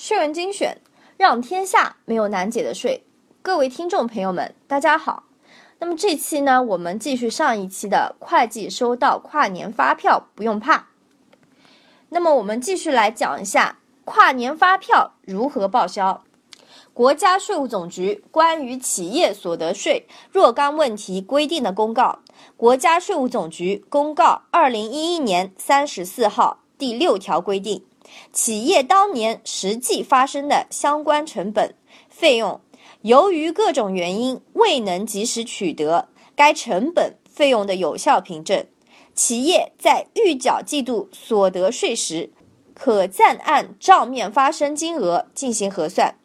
税文精选，让天下没有难解的税。各位听众朋友们，大家好。那么这期呢，我们继续上一期的会计收到跨年发票不用怕。那么我们继续来讲一下跨年发票如何报销。国家税务总局关于企业所得税若干问题规定的公告，国家税务总局公告二零一一年三十四号第六条规定，企业当年实际发生的相关成本费用，由于各种原因未能及时取得该成本费用的有效凭证，企业在预缴季度所得税时，可暂按账面发生金额进行核算。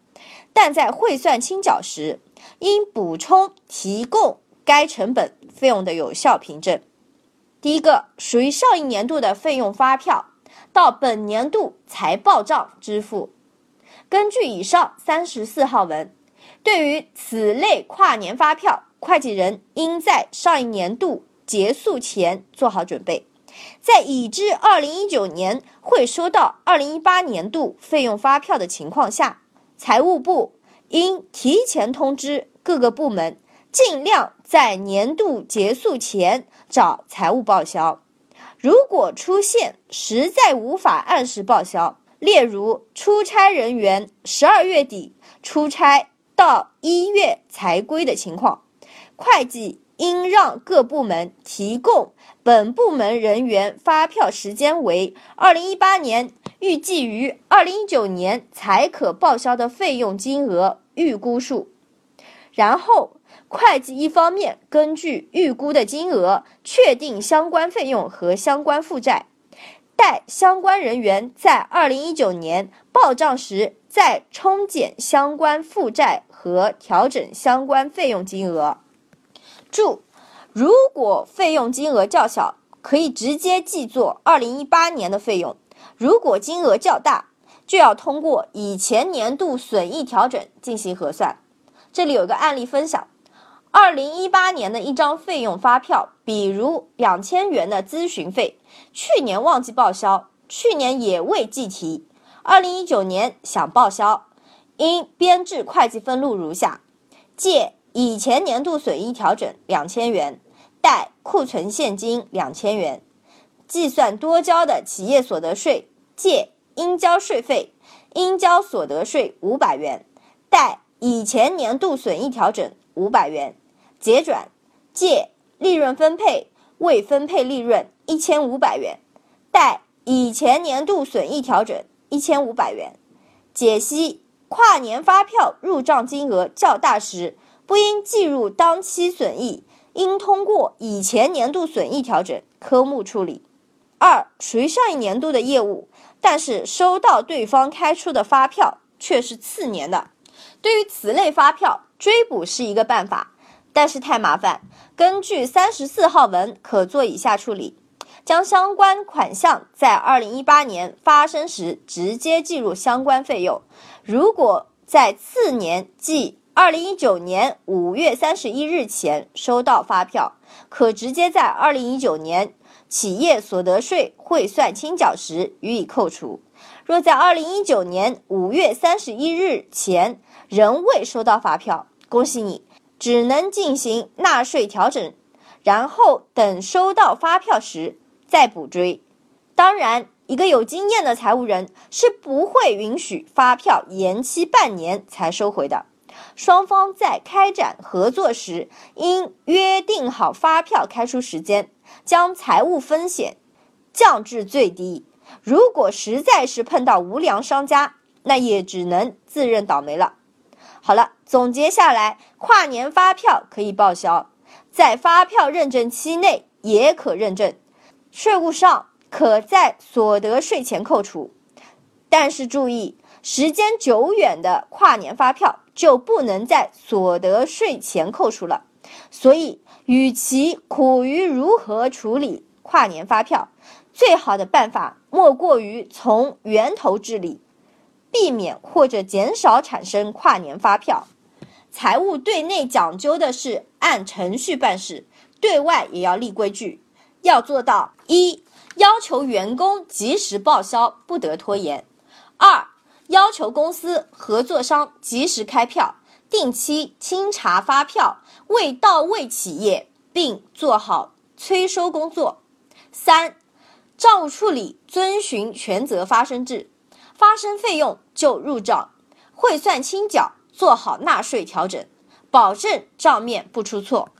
但在汇算清缴时，应补充提供该成本费用的有效凭证。第一个，属于上一年度的费用发票，到本年度财报账支付。根据以上三十四号文，对于此类跨年发票，会计人应在上一年度结束前做好准备，在已知二零一九年会收到二零一八年度费用发票的情况下。财务部应提前通知各个部门，尽量在年度结束前找财务报销。如果出现实在无法按时报销，例如出差人员十二月底出差到一月才归的情况，会计应让各部门提供本部门人员发票时间为二零一八年。预计于二零一九年才可报销的费用金额预估数，然后会计一方面根据预估的金额确定相关费用和相关负债，待相关人员在二零一九年报账时再冲减相关负债和调整相关费用金额。注：如果费用金额较小，可以直接记作二零一八年的费用。如果金额较大，就要通过以前年度损益调整进行核算。这里有个案例分享：二零一八年的一张费用发票，比如两千元的咨询费，去年忘记报销，去年也未计提，二零一九年想报销，应编制会计分录如下：借以前年度损益调整两千元，贷库存现金两千元。计算多交的企业所得税，借应交税费，应交所得税五百元，贷以前年度损益调整五百元，结转借利润分配未分配利润一千五百元，贷以前年度损益调整一千五百元。解析跨年发票入账金额较大时，不应计入当期损益，应通过以前年度损益调整科目处理。二属于上一年度的业务，但是收到对方开出的发票却是次年的。对于此类发票，追补是一个办法，但是太麻烦。根据三十四号文，可做以下处理：将相关款项在二零一八年发生时直接计入相关费用。如果在次年，即二零一九年五月三十一日前收到发票，可直接在二零一九年。企业所得税汇算清缴时予以扣除。若在二零一九年五月三十一日前仍未收到发票，恭喜你，只能进行纳税调整，然后等收到发票时再补追。当然，一个有经验的财务人是不会允许发票延期半年才收回的。双方在开展合作时，应约定好发票开出时间。将财务风险降至最低。如果实在是碰到无良商家，那也只能自认倒霉了。好了，总结下来，跨年发票可以报销，在发票认证期内也可认证，税务上可在所得税前扣除。但是注意，时间久远的跨年发票就不能在所得税前扣除了。所以。与其苦于如何处理跨年发票，最好的办法莫过于从源头治理，避免或者减少产生跨年发票。财务对内讲究的是按程序办事，对外也要立规矩，要做到一要求员工及时报销，不得拖延；二要求公司合作商及时开票，定期清查发票未到位企业，并做好催收工作。三、账务处理遵循权责发生制，发生费用就入账，汇算清缴，做好纳税调整，保证账面不出错。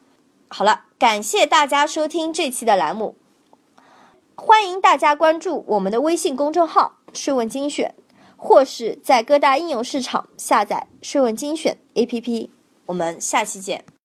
好了，感谢大家收听这期的栏目，欢迎大家关注我们的微信公众号“税问精选”。或是在各大应用市场下载“税问精选 ”APP，我们下期见。